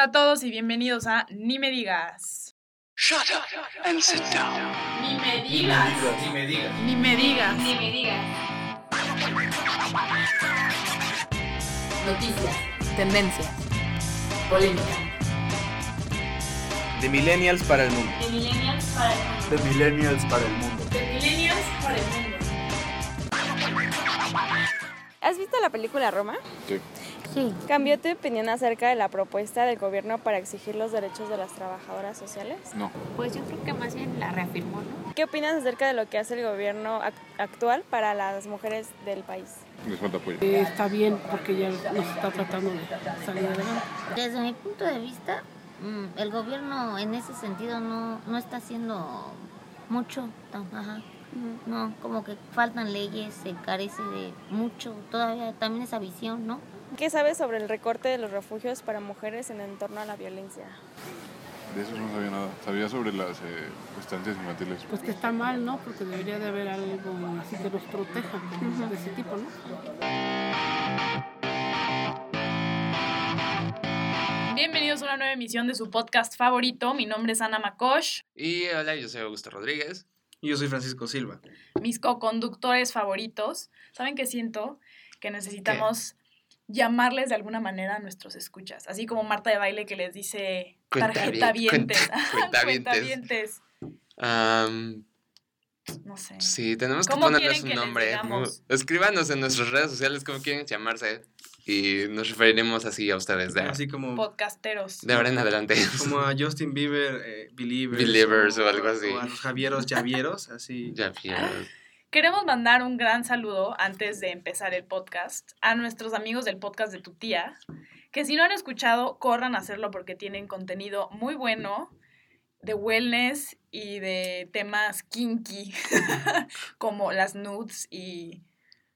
Hola a todos y bienvenidos a Ni me digas. Shut up and sit down. Ni me digas. Ni me digas. Ni me digas. Ni me digas. Noticias. Tendencias. Polémica. De millennials para el mundo. De millennials para el mundo. De millennials para el mundo. De millennials para el mundo. ¿Has visto la película Roma? Sí. Sí. ¿Cambió tu opinión acerca de la propuesta del gobierno para exigir los derechos de las trabajadoras sociales? No. Pues yo creo que más bien la reafirmó, ¿no? ¿Qué opinas acerca de lo que hace el gobierno ac- actual para las mujeres del país? Les falta apoyo. Eh, está bien porque ya nos está tratando de salir adelante. Desde mi punto de vista, mm, el gobierno en ese sentido no, no está haciendo mucho. Ajá. No, como que faltan leyes, se carece de mucho, todavía también esa visión, ¿no? ¿Qué sabes sobre el recorte de los refugios para mujeres en entorno a la violencia? De eso no sabía nada. Sabía sobre las eh, estancias infantiles. Pues que está mal, ¿no? Porque debería de haber algo así que nos proteja de ese tipo, ¿no? Bienvenidos a una nueva emisión de su podcast favorito. Mi nombre es Ana Makosh. Y hola, yo soy Augusto Rodríguez. Y yo soy Francisco Silva. Mis co-conductores favoritos. ¿Saben qué siento? Que necesitamos llamarles de alguna manera a nuestros escuchas. Así como Marta de Baile que les dice tarjeta vientes. cuenta- cuentavientes. Am, No sé. sí, tenemos que ¿Cómo ponerles un nombre. digamos? Escríbanos en nuestras redes sociales cómo quieren llamarse. Y nos referiremos así a ustedes de, Así como, Podcasteros. de ahora en adelante. como a Justin Bieber, eh, Believers. Believers o algo así. O a los Javieros, Javieros, así. ya vieron. Queremos mandar un gran saludo antes de empezar el podcast a nuestros amigos del podcast de tu tía, que si no han escuchado, corran a hacerlo porque tienen contenido muy bueno de wellness y de temas kinky, como las nudes y,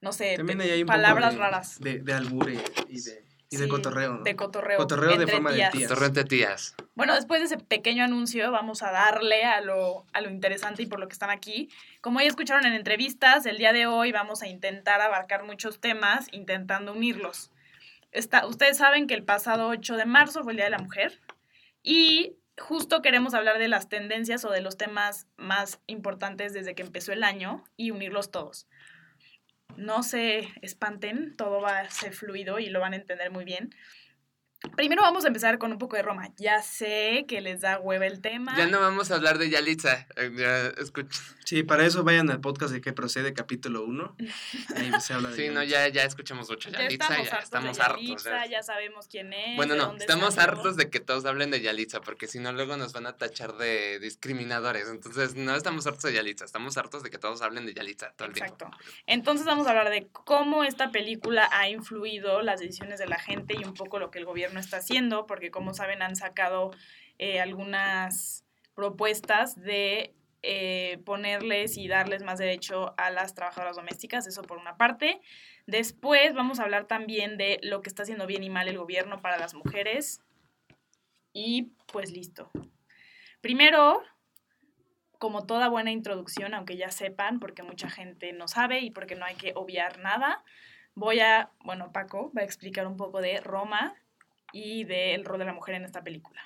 no sé, palabras raras. De, de albure y de, y de Sí, cotorreo, ¿no? De cotorreo. Cotorreo de forma de tías. Bueno, después de ese pequeño anuncio, vamos a darle a lo, a lo interesante y por lo que están aquí. Como ya escucharon en entrevistas, el día de hoy vamos a intentar abarcar muchos temas, intentando unirlos. Está, ustedes saben que el pasado 8 de marzo fue el Día de la Mujer y justo queremos hablar de las tendencias o de los temas más importantes desde que empezó el año y unirlos todos. No se espanten, todo va a ser fluido y lo van a entender muy bien. Primero vamos a empezar con un poco de Roma. Ya sé que les da hueva el tema. Ya no vamos a hablar de Yalitza. eh, Ya escuch- Sí, para eso vayan al podcast de que procede, capítulo 1. Ahí se habla de Sí, no, ya, ya escuchamos mucho Ya Yalitza. estamos Ya hartos estamos de hartos. Yalitza, ya. ya sabemos quién es. Bueno, no, estamos salió. hartos de que todos hablen de Yalitza, porque si no, luego nos van a tachar de discriminadores. Entonces, no estamos hartos de Yalitza, estamos hartos de que todos hablen de Yalitza todo el tiempo. Exacto. Entonces vamos a hablar de cómo esta película ha influido las decisiones de la gente y un poco lo que el gobierno está haciendo, porque como saben han sacado eh, algunas propuestas de eh, ponerles y darles más derecho a las trabajadoras domésticas, eso por una parte. Después vamos a hablar también de lo que está haciendo bien y mal el gobierno para las mujeres. Y pues listo. Primero, como toda buena introducción, aunque ya sepan, porque mucha gente no sabe y porque no hay que obviar nada, voy a, bueno, Paco va a explicar un poco de Roma y del rol de la mujer en esta película.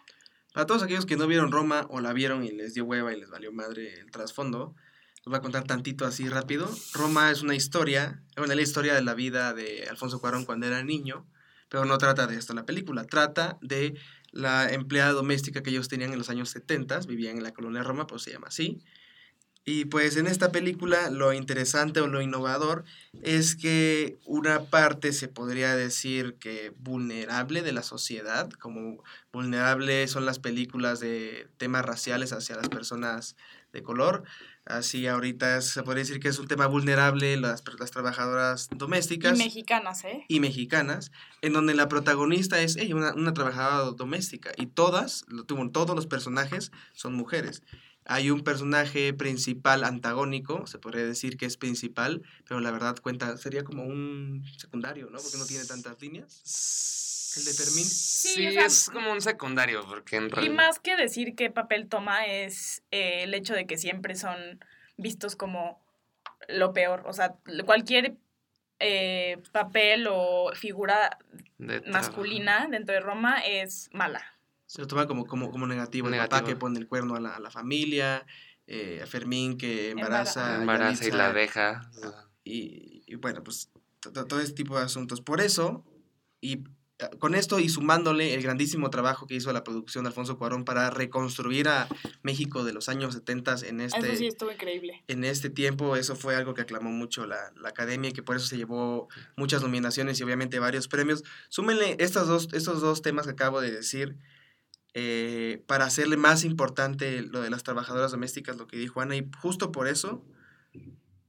Para todos aquellos que no vieron Roma o la vieron y les dio hueva y les valió madre el trasfondo, les voy a contar tantito así rápido. Roma es una historia, bueno, es la historia de la vida de Alfonso Cuarón cuando era niño, pero no trata de esto la película, trata de la empleada doméstica que ellos tenían en los años 70, vivían en la colonia Roma, pues se llama así. Y pues en esta película lo interesante o lo innovador es que una parte se podría decir que vulnerable de la sociedad, como vulnerable son las películas de temas raciales hacia las personas de color. Así ahorita se podría decir que es un tema vulnerable las, las trabajadoras Y domésticas mexicanas, ¿eh? y mexicanas, en donde la protagonista es ella, una, una trabajadora doméstica, y todas, lo- tuvo- todos los personajes son mujeres. Hay un personaje principal antagónico, se podría decir que es principal, pero la verdad cuenta, sería como un secundario, ¿no? Porque no tiene tantas líneas. ¿El de Fermín? Sí, o sea, es como un secundario, porque en Y realidad... más que decir qué papel toma es eh, el hecho de que siempre son vistos como lo peor. O sea, cualquier eh, papel o figura de masculina dentro de Roma es mala. Se lo toma como, como, como negativo. El papá Negativo. que pone el cuerno a la, a la familia, eh, a Fermín que embaraza, y la deja. Y, y bueno, pues to- to- todo ese tipo de asuntos. Por eso, y eh, con esto y sumándole el grandísimo trabajo que hizo la producción de Alfonso Cuarón para reconstruir a México de los años 70 en este, Eso sí estuvo increíble. en este tiempo, eso fue algo que aclamó mucho la, la academia y que por eso se llevó muchas nominaciones y obviamente varios premios. Súmenle estos dos, estos dos temas que acabo de decir eh, para hacerle más importante lo de las trabajadoras domésticas, lo que dijo Ana, y justo por eso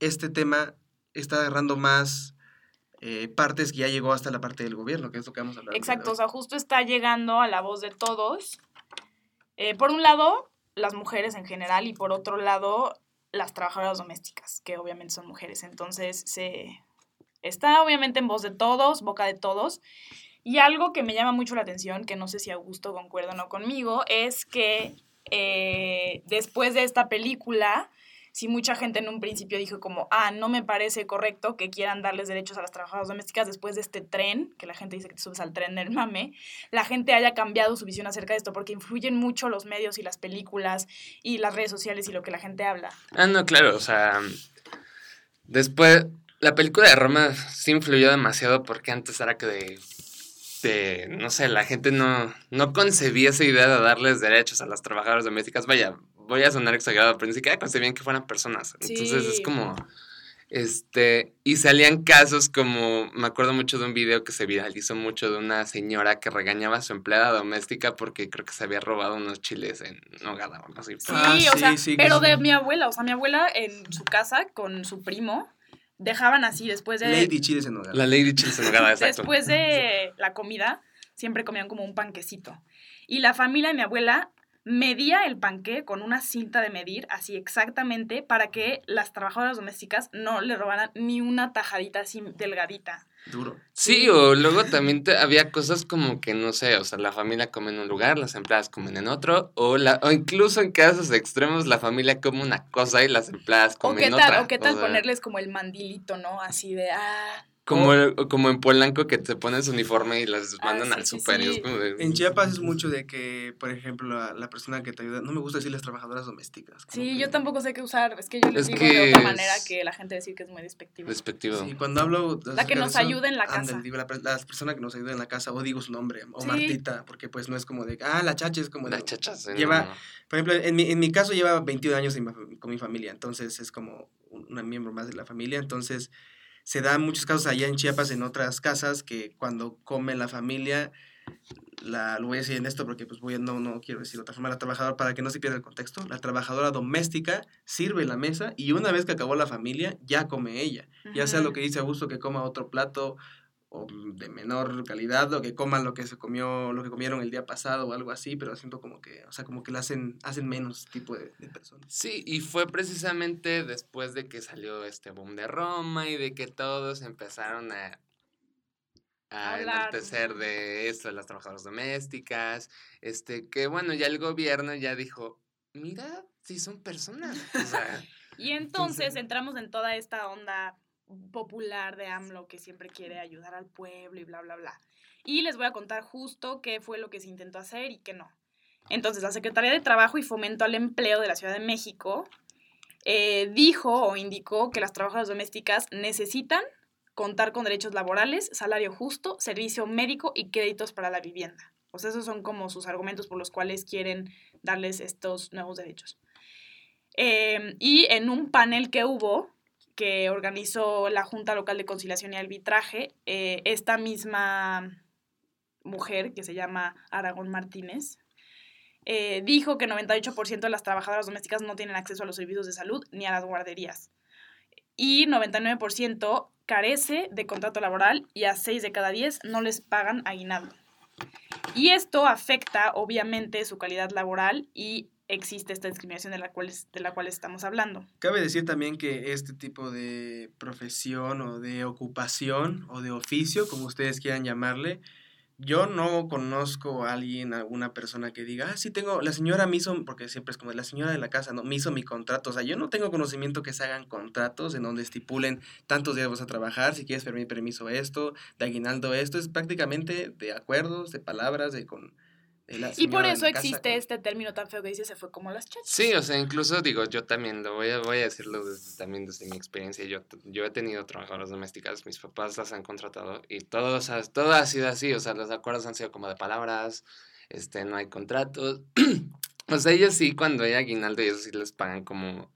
este tema está agarrando más eh, partes que ya llegó hasta la parte del gobierno, que es lo que vamos a hablar. Exacto, o sea, justo está llegando a la voz de todos. Eh, por un lado, las mujeres en general y por otro lado, las trabajadoras domésticas, que obviamente son mujeres. Entonces, se está obviamente en voz de todos, boca de todos. Y algo que me llama mucho la atención, que no sé si Augusto concuerda o no conmigo, es que eh, después de esta película, si mucha gente en un principio dijo como, ah, no me parece correcto que quieran darles derechos a las trabajadoras domésticas después de este tren, que la gente dice que te subes al tren del mame, la gente haya cambiado su visión acerca de esto, porque influyen mucho los medios y las películas y las redes sociales y lo que la gente habla. Ah, no, claro, o sea, después, la película de Roma sí influyó demasiado porque antes era que de, de no sé, la gente no, no concebía esa idea de darles derechos a las trabajadoras domésticas. Vaya, voy a sonar exagerado, pero ni siquiera concebían que fueran personas. Entonces es como, este, y salían casos como, me acuerdo mucho de un video que se viralizó mucho de una señora que regañaba a su empleada doméstica porque creo que se había robado unos chiles en nogada o algo así. Sí, Ah, o sí, sea, sí, pero sí. de mi abuela, o sea, mi abuela en su casa con su primo dejaban así después de Lady Chiles en. La Lady Chiles en nogada, exacto. después de la comida siempre comían como un panquecito. Y la familia de mi abuela medía el panque con una cinta de medir, así exactamente, para que las trabajadoras domésticas no le robaran ni una tajadita así delgadita. Duro. Sí, o luego también te- había cosas como que, no sé, o sea, la familia come en un lugar, las empleadas comen en otro, o, la, o incluso en casos extremos la familia come una cosa y las empleadas O comen qué tal, otra. o qué tal sea, ponerles como el mandilito, ¿no? Así de, ah, Como, el- o como en Polanco que te ponen su uniforme y las Ah, mandan sí, al sí, super. y sí. como de- En Chiapas es mucho de que, por ejemplo, la, la persona que te ayuda, no me gusta decir las trabajadoras domésticas. sí, que- yo tampoco sé qué usar, es que yo les Es digo de otra manera que la gente decir que es muy despectivo. Despectivo. Sí, cuando hablo... La que nos ayuda en la casa. Digo, la, per- la persona que nos ayuda en la casa, o digo su nombre, o Sí. Martita, porque pues no es como de, ah, la chacha es como de... La chacha, sí, Lleva, no. por ejemplo, en mi, en mi caso lleva 21 años en con mi familia, entonces es como un una miembro más de la familia, entonces se dan muchos casos allá en Chiapas, en otras casas, que cuando come la familia, la, lo voy a decir en esto porque pues voy a, no, no quiero decir de otra forma, la trabajadora, para que no se pierda el contexto, la trabajadora doméstica sirve la mesa y una vez que acabó la familia, ya come ella, ya sea lo que dice Augusto, que coma otro plato o de menor calidad, o que coman lo que se comió, lo que comieron el día pasado o algo así, pero siento como que, o sea, como que la hacen, hacen menos tipo de, de personas. Sí, y fue precisamente después de que salió este boom de Roma y de que todos empezaron a, a enaltecer de esto de las trabajadoras domésticas, este, que bueno, ya el gobierno ya dijo, mira, sí son personas, o sea, Y entonces entramos en toda esta onda popular de AMLO que siempre quiere ayudar al pueblo y bla, bla, bla. Y les voy a contar justo qué fue lo que se intentó hacer y qué no. Entonces, la Secretaría de Trabajo y Fomento al Empleo de la Ciudad de México eh, dijo o indicó que las trabajadoras domésticas necesitan contar con derechos laborales, salario justo, servicio médico y créditos para la vivienda. O sea, esos son como sus argumentos por los cuales quieren darles estos nuevos derechos. Eh, y en un panel que hubo, que organizó la Junta Local de Conciliación y Arbitraje, eh, esta misma mujer, que se llama Aragón Martínez, eh, dijo que 98% de las trabajadoras domésticas no tienen acceso a los servicios de salud ni a las guarderías. Y 99% carece de contrato laboral y a 6 de cada 10 no les pagan aguinaldo. Y esto afecta obviamente su calidad laboral y existe esta discriminación de la cual, de la cual estamos hablando. Cabe decir también que este tipo de profesión o de ocupación o de oficio, como ustedes quieran llamarle, yo no conozco a alguien, alguna persona que diga, ah, sí tengo, la señora me hizo, porque siempre es como la señora de la casa, no, me hizo mi contrato. O sea, yo no tengo conocimiento que se hagan contratos en donde estipulen tantos días vas a trabajar, si quieres permiso esto, de aguinaldo esto, es prácticamente de acuerdos, de palabras, de con Y por eso existe este término tan feo que dice se fue como las chachas. Sí, o sea, incluso digo, yo también lo voy a, voy a decirlo desde- también desde mi experiencia. Yo, yo he tenido trabajadoras domésticas, mis papás las han contratado y todo, o sea, todo ha sido así. O sea, los acuerdos han sido como de palabras, este, no hay contratos. o sea, ellos sí, cuando hay aguinaldo eso sí les pagan como...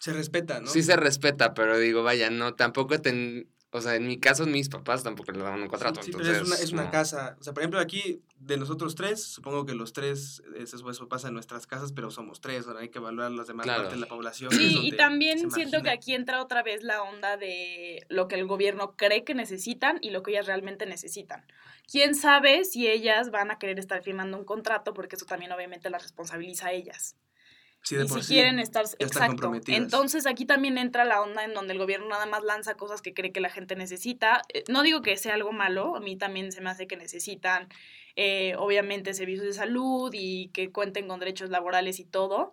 Se respeta, ¿no? Sí se respeta, pero digo, vaya, no, tampoco ten... O sea, en mi caso, mis papás tampoco les daban un contrato. Sí, entonces, es una, es una no. casa. O sea, por ejemplo, aquí de nosotros tres, supongo que los tres, eso, eso pasa en nuestras casas, pero somos tres. Ahora hay que evaluar las demás Claro. partes de la población. Sí, y también siento que aquí entra otra vez la onda de lo que el gobierno cree que necesitan y lo que ellas realmente necesitan. ¿Quién sabe si ellas van a querer estar firmando un contrato? Porque eso también obviamente las responsabiliza a ellas. Sí, de y por si sí, quieren estar, exacto. Entonces aquí también entra la onda en donde el gobierno nada más lanza cosas que cree que la gente necesita. Eh, No digo que sea algo malo, a mí también se me hace que necesitan, eh, obviamente, servicios de salud y que cuenten con derechos laborales y todo.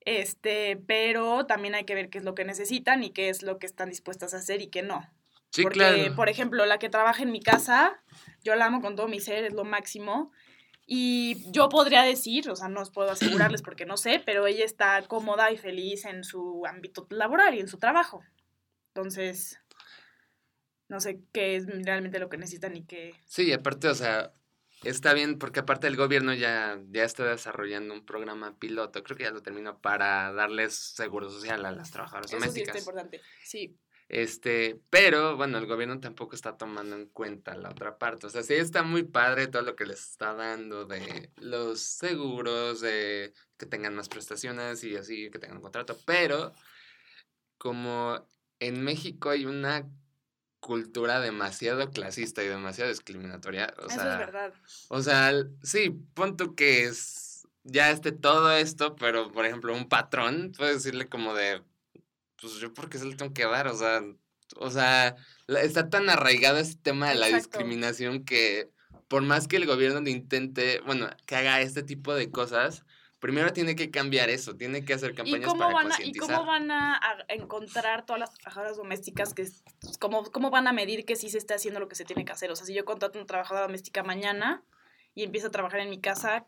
Este, pero también hay que ver qué es lo que necesitan y qué es lo que están dispuestas a hacer y qué no. Sí, Porque, claro. por ejemplo, la que trabaja en mi casa, yo la amo con todo mi ser, es lo máximo. Y yo podría decir, o sea, no os puedo asegurarles porque no sé, pero ella está cómoda y feliz en su ámbito laboral y en su trabajo. Entonces, no sé qué es realmente lo que necesitan y qué... Sí, aparte, o sea, está bien porque aparte el gobierno ya, ya está desarrollando un programa piloto, creo que ya lo terminó, para darles seguro social a las trabajadoras Eso sí está domésticas. importante. Sí. Este, pero bueno, el gobierno tampoco está tomando en cuenta la otra parte. O sea, sí está muy padre todo lo que les está dando de los seguros, de que tengan más prestaciones y así, que tengan un contrato, pero como en México hay una cultura demasiado clasista y demasiado discriminatoria, o Eso sea, es verdad. o sea, sí, pon tú que es ya esté todo esto, pero por ejemplo, un patrón puede decirle como de, pues yo porque se le tengo que dar, o sea, o sea, está tan arraigado este tema de la Exacto. discriminación que por más que el gobierno intente, bueno, que haga este tipo de cosas, primero tiene que cambiar eso, tiene que hacer ¿Y campañas cómo, para van a, ¿Y cómo van a, encontrar todas las trabajadoras domésticas que, es- cómo, cómo van a medir que sí se está haciendo lo que se tiene que hacer? O sea, si yo contrato a una trabajadora doméstica mañana y empieza a trabajar en mi casa,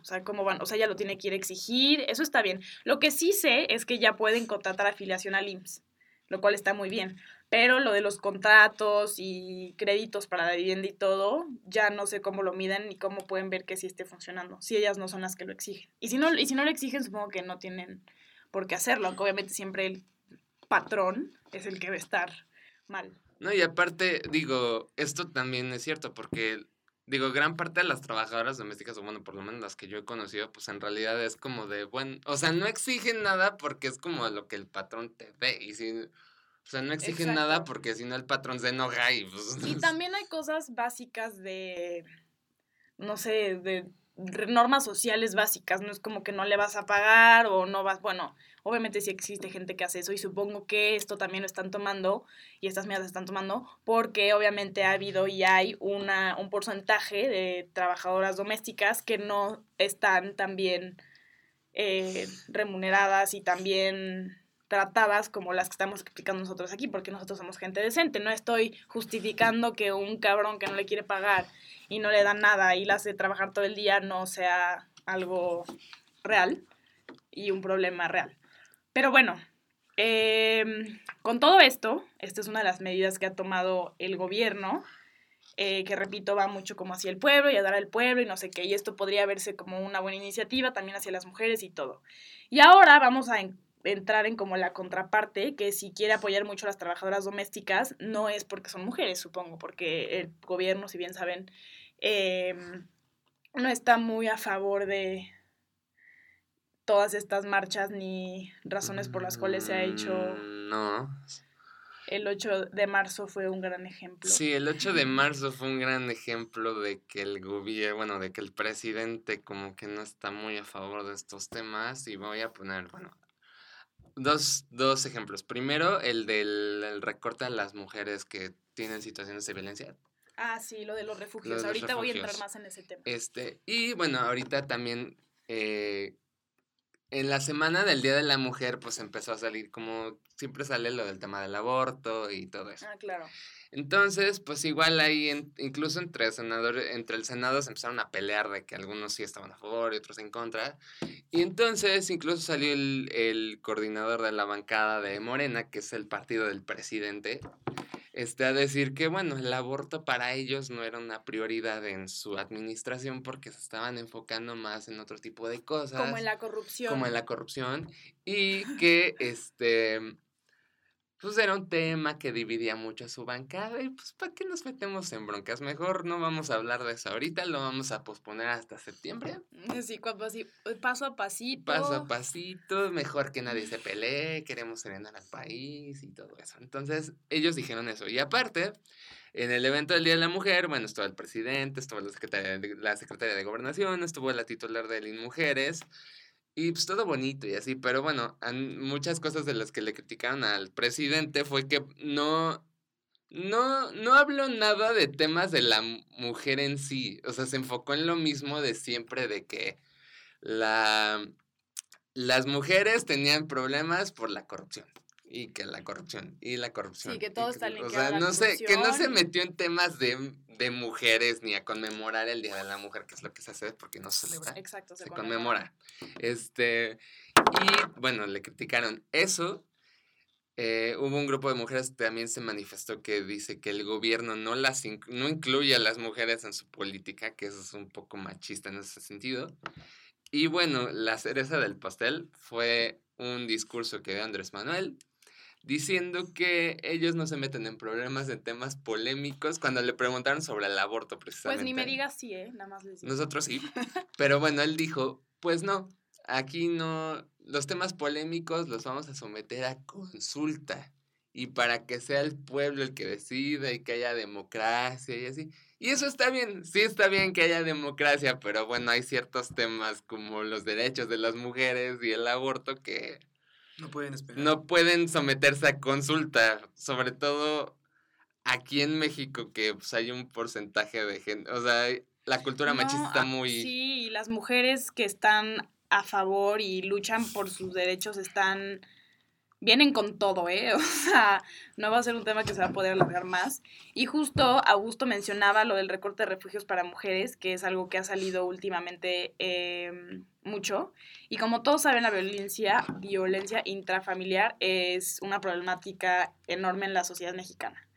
O sea, ¿cómo van? O sea, ya lo tiene que ir a exigir, eso está bien. Lo que sí sé es que ya pueden contratar afiliación al IMSS, lo cual está muy bien. Pero lo de los contratos y créditos para la vivienda y todo, ya no sé cómo lo miden ni cómo pueden ver que sí esté funcionando, si ellas no son las que lo exigen. Y si no, y si no lo exigen, supongo que no tienen por qué hacerlo, aunque obviamente siempre el patrón es el que va a estar mal. No, y aparte, digo, esto también es cierto, porque, digo, gran parte de las trabajadoras domésticas, o bueno, por lo menos las que yo he conocido, pues en realidad es como de, bueno, o sea, no exigen nada porque es como lo que el patrón te ve, y si, o sea, no exigen nada porque si no el patrón se enoja y pues... Y también hay cosas básicas de, no sé, de normas sociales básicas, no es como que no le vas a pagar o no vas, bueno, obviamente sí existe gente que hace eso y supongo que esto también lo están tomando y estas medidas están tomando porque obviamente ha habido y hay una, un porcentaje de trabajadoras domésticas que no están tan bien eh, remuneradas y también tratadas como las que estamos explicando nosotros aquí, porque nosotros somos gente decente. No estoy justificando que un cabrón que no le quiere pagar y no le da nada y la hace trabajar todo el día no sea algo real y un problema real. Pero bueno, em, con todo esto, esta es una de las medidas que ha tomado el gobierno, eh, que repito, va mucho como hacia el pueblo y ayudar al pueblo y no sé qué, y esto podría verse como una buena iniciativa también hacia las mujeres y todo. Y ahora vamos a entrar en como la contraparte, que si quiere apoyar mucho a las trabajadoras domésticas, no es porque son mujeres, supongo, porque el gobierno, si bien saben, em, no está muy a favor de todas estas marchas ni razones por las cuales se ha hecho Mm, No. el 8 de marzo fue un gran ejemplo. Sí, el 8 de marzo fue un gran ejemplo de que el gobierno, bueno, de que el presidente como que no está muy a favor de estos temas y voy a poner, bueno, dos, dos ejemplos. Primero, el del el recorte a las mujeres que tienen situaciones de violencia. Ah, sí, lo de los refugios. Lo de los Ahorita voy a entrar más en ese tema. Este, y bueno, ahorita también eh, en la semana del Día de la Mujer, pues empezó a salir como siempre sale lo del tema del aborto y todo eso. Ah, claro. Entonces, pues igual ahí, en- incluso entre, senadores, entre el Senado se empezaron a pelear de que algunos sí estaban a favor y otros en contra. Y entonces incluso salió el, el coordinador de la bancada de Morena, que es el partido del presidente, este, a decir que, bueno, el aborto para ellos no era una prioridad en su administración porque se estaban enfocando más en otro tipo de cosas Como en la corrupción. como en la corrupción y que este pues era un tema que dividía mucho a su bancada y pues ¿para qué nos metemos en broncas? Mejor no vamos a hablar de eso ahorita, lo vamos a posponer hasta septiembre, Sí, cuando así, paso a pasito. paso a pasito, mejor que nadie se pelee, queremos serenar al país y todo eso. Entonces ellos dijeron eso y aparte en el evento del Día de la Mujer, bueno, estuvo el presidente, estuvo la secretaria de, la secretaria de Gobernación, estuvo la titular de Mujeres y pues todo bonito y así, pero bueno, muchas cosas de las que le criticaron al presidente fue que no, no, no habló nada de temas de la mu- mujer en sí, o sea, se enfocó en lo mismo de siempre de que la, las mujeres tenían problemas por la corrupción. Y que la corrupción, y la corrupción. Sí, que todo está O sea, no sé, que no se metió en temas de, de mujeres ni a conmemorar el Día de la Mujer, que es lo que se hace porque no se celebra Exacto, se, se conmemora. conmemora. Este, y bueno, le criticaron eso. Eh, hubo un grupo de mujeres que también se manifestó que dice que el gobierno no las inc- no incluye a las mujeres en su política, que eso es un poco machista en ese sentido. Y bueno, la cereza del pastel fue un discurso que dio Andrés Manuel diciendo que ellos no se meten en problemas en temas polémicos cuando le preguntaron sobre el aborto precisamente. Pues ni me digas sí, ¿eh? Nada más les digo. Nosotros sí. Pero bueno, él dijo, pues no, aquí no, los temas polémicos los vamos a someter a consulta. Y para que sea el pueblo el que decida y que haya democracia y así. Y eso está bien, sí está bien que haya democracia, pero bueno, hay ciertos temas como los derechos de las mujeres y el aborto que No pueden esperar. no pueden someterse a consulta, sobre todo aquí en México que pues, hay un porcentaje de gente, o sea, la cultura No, machista está ah, muy... Sí, y las mujeres que están a favor y luchan por sus derechos están. Vienen con todo, ¿eh? O sea, no va a ser un tema que se va a poder alargar más. Y justo Augusto mencionaba lo del recorte de refugios para mujeres, que es algo que ha salido últimamente eh, mucho. Y como todos saben, la violencia, violencia intrafamiliar es una problemática enorme en la sociedad mexicana.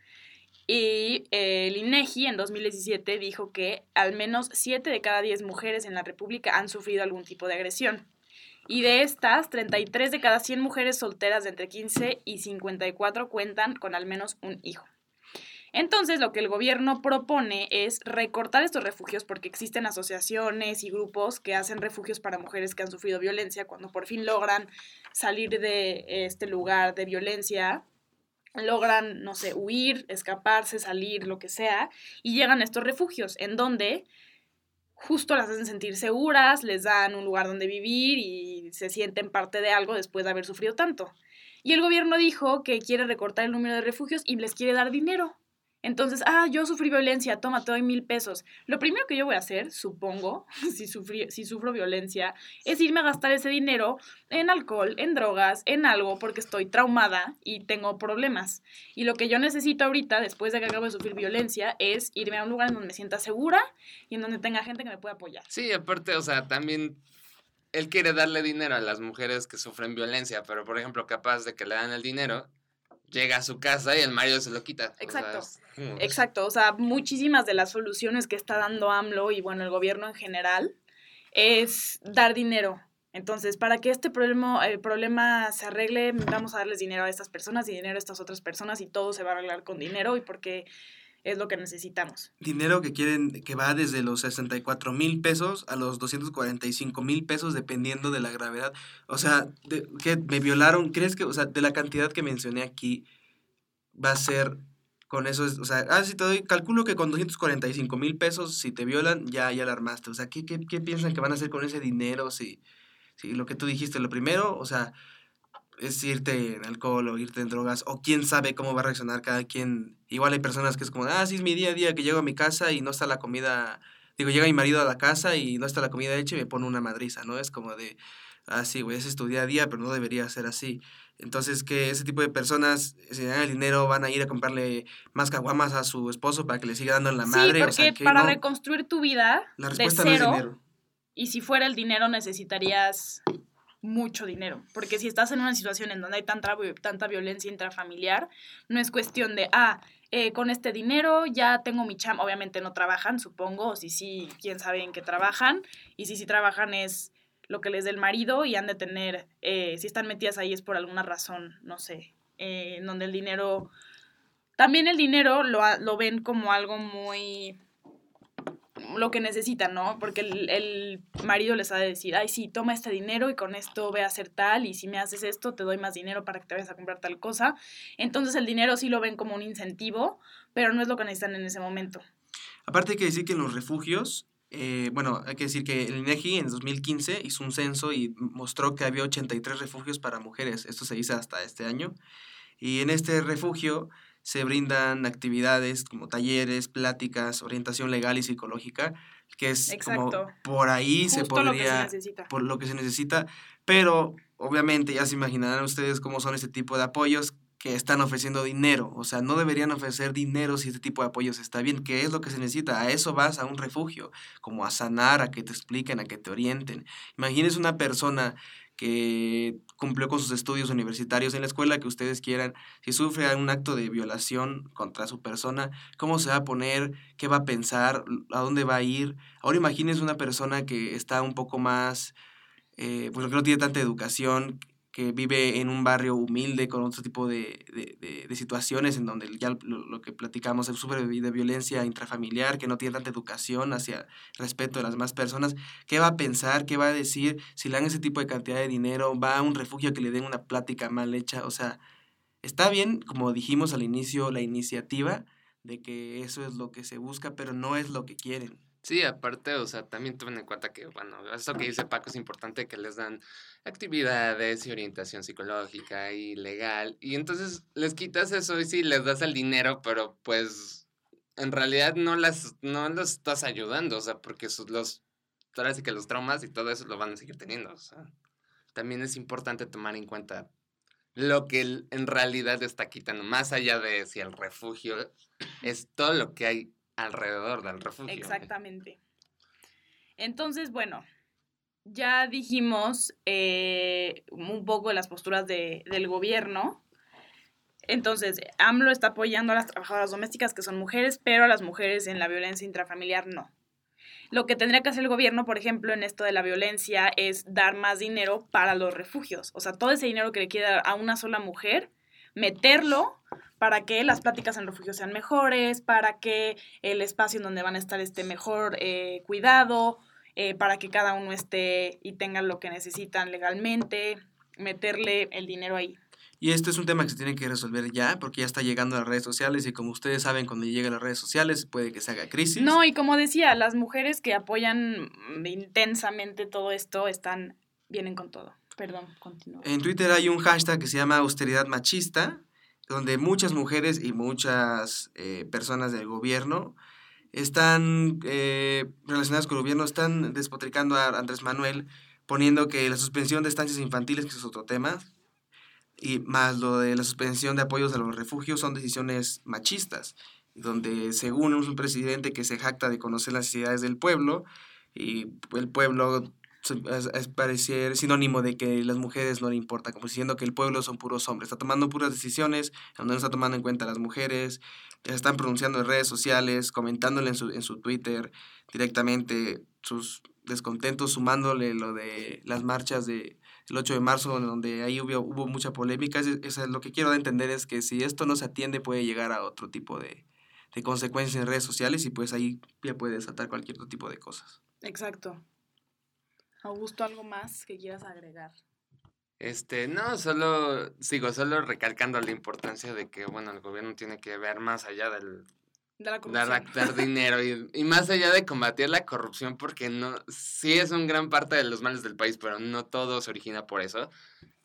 Y eh, el INEGI en 2017 dijo que al menos 7 de cada 10 mujeres en la República han sufrido algún tipo de agresión. Y de estas, 33 de cada 100 mujeres solteras de entre 15 y 54 cuentan con al menos un hijo. Entonces, lo que el gobierno propone es recortar estos refugios porque existen asociaciones y grupos que hacen refugios para mujeres que han sufrido violencia cuando por fin logran salir de este lugar de violencia logran, no sé, huir, escaparse, salir, lo que sea, y llegan a estos refugios, en donde justo las hacen sentir seguras, les dan un lugar donde vivir y se sienten parte de algo después de haber sufrido tanto. Y el gobierno dijo que quiere recortar el número de refugios y les quiere dar dinero. Entonces, ah, yo sufrí violencia, toma, te doy mil pesos. Lo primero que yo voy a hacer, supongo, si, sufrí, si sufro violencia, es irme a gastar ese dinero en alcohol, en drogas, en algo, porque estoy traumada y tengo problemas. Y lo que yo necesito ahorita, después de que acabo de sufrir violencia, es irme a un lugar en donde me sienta segura y en donde tenga gente que me pueda apoyar. Sí, aparte, o sea, también él quiere darle dinero a las mujeres que sufren violencia, pero por ejemplo, capaz de que le dan el dinero, llega a su casa y el marido se lo quita. O sea, Exacto. es Exacto, o sea, muchísimas de las soluciones que está dando AMLO y bueno, el gobierno en general es dar dinero. Entonces, para que este problema, el problema se arregle, vamos a darles dinero a estas personas y dinero a estas otras personas y todo se va a arreglar con dinero y porque es lo que necesitamos. Dinero que quieren, que va desde los 64 mil pesos a los 245 mil pesos dependiendo de la gravedad. O sea, de, que me violaron, ¿crees que, o sea, de la cantidad que mencioné aquí, va a ser con eso, es, o sea, ah, si te doy, calculo que con 245 mil pesos, si te violan, ya, ya la armaste. O sea, ¿qué, qué, qué piensan que van a hacer con ese dinero? Si, si lo que tú dijiste, lo primero, o sea, es irte en alcohol o irte en drogas, o quién sabe cómo va a reaccionar cada quien. Igual hay personas que es como, ah, sí, es mi día a día que llego a mi casa y no está la comida, digo, llega mi marido a la casa y no está la comida hecha y me pone una madriza, ¿no? Es como de, ah, sí, güey, ese es tu día a día, pero no debería ser así. Entonces, que ese tipo de personas, si dan el dinero, van a ir a comprarle más caguamas a su esposo para que le siga dando en la madre. sí, o sea, que para no, reconstruir tu vida la de respuesta no es cero, dinero. y si fuera el dinero necesitarías mucho dinero, porque si estás en una situación en donde hay tanta, tanta violencia intrafamiliar, no es cuestión de, ah, eh, con este dinero ya tengo mi chamba, obviamente no trabajan, supongo, o si sí, quién sabe en qué trabajan, y si sí trabajan es lo que les dé el marido y han de tener, eh, si están metidas ahí es por alguna razón, no sé, eh, en donde el dinero, también el dinero lo, lo ven como algo muy lo que necesitan, ¿no? Porque el, el marido les ha de decir, ay, sí, toma este dinero y con esto ve a hacer tal, y si me haces esto, te doy más dinero para que te vayas a comprar tal cosa. Entonces el dinero sí lo ven como un incentivo, pero no es lo que necesitan en ese momento. Aparte hay que decir que en los refugios, eh, bueno, hay que decir que el INEGI en 2015 hizo un censo y mostró que había 83 refugios para mujeres. Esto se hizo hasta este año. Y en este refugio se brindan actividades como talleres, pláticas, orientación legal y psicológica, que es como por ahí se Justo lo que se podría, necesita. por lo que se necesita, pero obviamente ya se imaginarán ustedes cómo son este tipo de apoyos que están ofreciendo dinero, o sea, no deberían ofrecer dinero si este tipo de apoyos está bien, ¿qué es lo que se necesita? A eso vas a un refugio, como a sanar, a que te expliquen, a que te orienten. Imagínense una persona que cumplió con sus estudios universitarios en la escuela que ustedes quieran, si sufre un acto de violación contra su persona, ¿cómo se va a poner? ¿Qué va a pensar? ¿A dónde va a ir? Ahora imagínense una persona que está un poco más, eh, pues que no tiene tanta educación, que vive en un barrio humilde con otro tipo de, de, de- de situaciones en donde ya lo, que platicamos, el sufre de violencia intrafamiliar, que no tiene tanta educación hacia respeto de las demás personas, ¿qué va a pensar? ¿Qué va a decir? Si le dan ese tipo de cantidad de dinero, va a un refugio que le den una plática mal hecha, o sea, está bien, como dijimos al inicio, la iniciativa de que eso es lo que se busca, pero no es lo que quieren. Sí, aparte, o sea, también tomen en cuenta que, bueno, esto que dice Paco es importante que les dan actividades y orientación psicológica y legal. Y entonces les quitas eso y sí, les das el dinero, pero pues en realidad no las, no los estás ayudando, o sea, porque sus- los, ahora sí que los traumas y todo eso lo van a seguir teniendo, o sea. También es importante tomar en cuenta lo que en realidad está quitando, más allá de si el refugio es todo lo que hay alrededor del refugio. Exactamente. Entonces, bueno, ya dijimos eh, un poco las posturas de- del gobierno. Entonces, AMLO está apoyando a las trabajadoras domésticas, que son mujeres, pero a las mujeres en la violencia intrafamiliar no. Lo que tendría que hacer el gobierno, por ejemplo, en esto de la violencia, es dar más dinero para los refugios. O sea, todo ese dinero que le quiere dar a una sola mujer, meterlo para que las pláticas en refugio sean mejores, para que el espacio en donde van a estar esté mejor eh, cuidado, eh, para que cada uno esté y tenga lo que necesitan legalmente, meterle el dinero ahí. Y este es un tema que se tiene que resolver ya, porque ya está llegando a las redes sociales y como ustedes saben, cuando llega a las redes sociales puede que se haga crisis. No, y como decía, las mujeres que apoyan intensamente todo esto están, vienen con todo. Perdón, continúa. En Twitter hay un hashtag que se llama austeridad machista, donde muchas mujeres y muchas eh, personas del gobierno están eh, relacionadas con el gobierno, están despotricando a Andrés Manuel, poniendo que la suspensión de estancias infantiles, que es otro tema, y más lo de la suspensión de apoyos a los refugios son decisiones machistas, donde según un presidente que se jacta de conocer las necesidades del pueblo, y el pueblo es, parecer sinónimo de que las mujeres no le importa, como diciendo que el pueblo son puros hombres, está tomando puras decisiones, no está tomando en cuenta a las mujeres, están pronunciando en redes sociales, comentándole en su, en su Twitter directamente sus descontentos, sumándole lo de las marchas de el 8 de marzo, donde ahí hubo, hubo mucha polémica. Es, es, lo que quiero entender es que si esto no se atiende puede llegar a otro tipo de, de consecuencias en redes sociales y pues ahí ya puede desatar cualquier otro tipo de cosas. Exacto. Augusto, ¿algo más que quieras agregar? Este, no, solo, sigo, solo recalcando la importancia de que, bueno, el gobierno tiene que ver más allá del, de la de corrupción. dar dinero y, y, más allá de combatir la corrupción, porque no, sí es un gran parte de los males del país, pero no todo se origina por eso.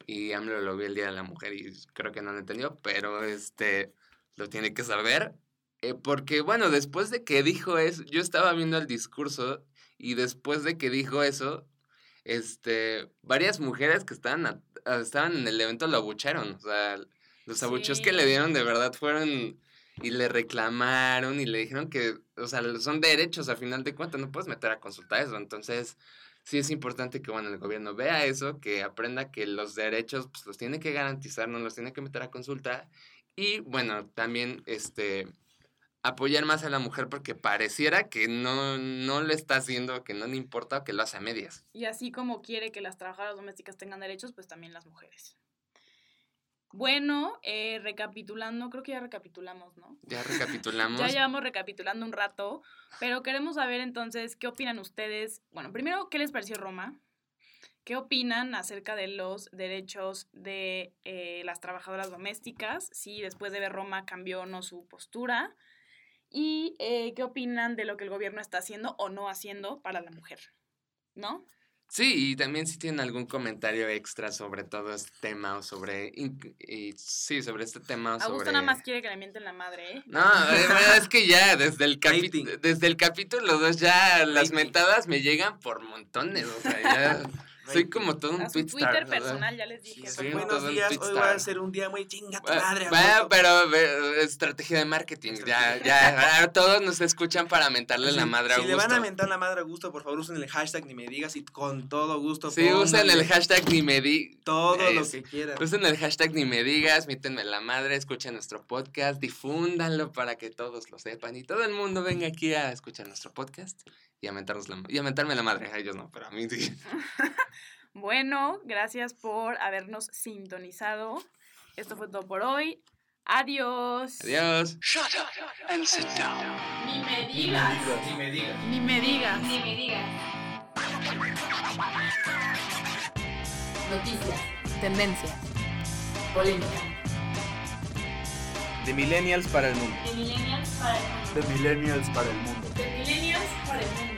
Y AMLO lo vi el Día de la Mujer y creo que no lo entendió, pero este, lo tiene que saber. Eh, porque, bueno, después de que dijo eso, yo estaba viendo el discurso y después de que dijo eso, este, varias mujeres que estaban, a- estaban en el evento lo abucharon. O sea, los abucheos Sí. que le dieron de verdad fueron y le reclamaron y le dijeron que, o sea, son derechos a final de cuentas, no puedes meter a consultar eso. Entonces, sí es importante que, bueno, el gobierno vea eso, que aprenda que los derechos, pues los tiene que garantizar, no los tiene que meter a consulta. Y, bueno, también, este, apoyar más a la mujer porque pareciera que no, no le está haciendo, que no le importa o que lo hace a medias. Y así como quiere que las trabajadoras domésticas tengan derechos, pues también las mujeres. Bueno, eh, recapitulando, creo que ya recapitulamos, ¿no? Ya recapitulamos. Ya llevamos recapitulando un rato, pero queremos saber entonces qué opinan ustedes. Bueno, primero, ¿qué les pareció Roma? ¿Qué opinan acerca de los derechos de eh, las trabajadoras domésticas? Si después de ver Roma cambió o no su postura. ¿Y eh, qué opinan de lo que el gobierno está haciendo o no haciendo para la mujer? ¿No? Sí, y también si tienen algún comentario extra sobre todo este tema o sobre... y sí, sobre este tema o Augusto sobre... nada más quiere que le mienten la madre, ¿eh? No, eh, es que ya desde el, desde el capítulo 2 ya las mentadas me llegan por montones, o sea, ya soy como todo un A su tweet star, Twitter ¿verdad? personal ya les dije. Sí, todo Buenos días, hoy star. va a ser un día muy chinga tu Bueno, madre. bueno, Augusto. pero estrategia de marketing, ya, ya, todos nos escuchan para mentarle la madre a Si le van a Augusto. mentar la madre a Gusto, por favor usen el hashtag ni me digas y con todo gusto. Sí, usen el hashtag ni me di... Todo lo que quieran. Usen el hashtag ni me digas, mítenme la madre, escuchen nuestro podcast, difúndanlo para que todos lo sepan y todo el mundo venga aquí a escuchar nuestro podcast y a, mentarnos la, y a mentarme la madre. A ellos no, pero a mí sí. Bueno, gracias por habernos sintonizado. Esto fue todo por hoy. Adiós. Adiós. Shut up and sit down. Ni me digas. Ni me digas. Ni me digas. Ni me digas. Noticias. Tendencias. Polémica. De Millennials para el mundo. De millennials para el mundo. De Millennials para el mundo. De millennials para el mundo.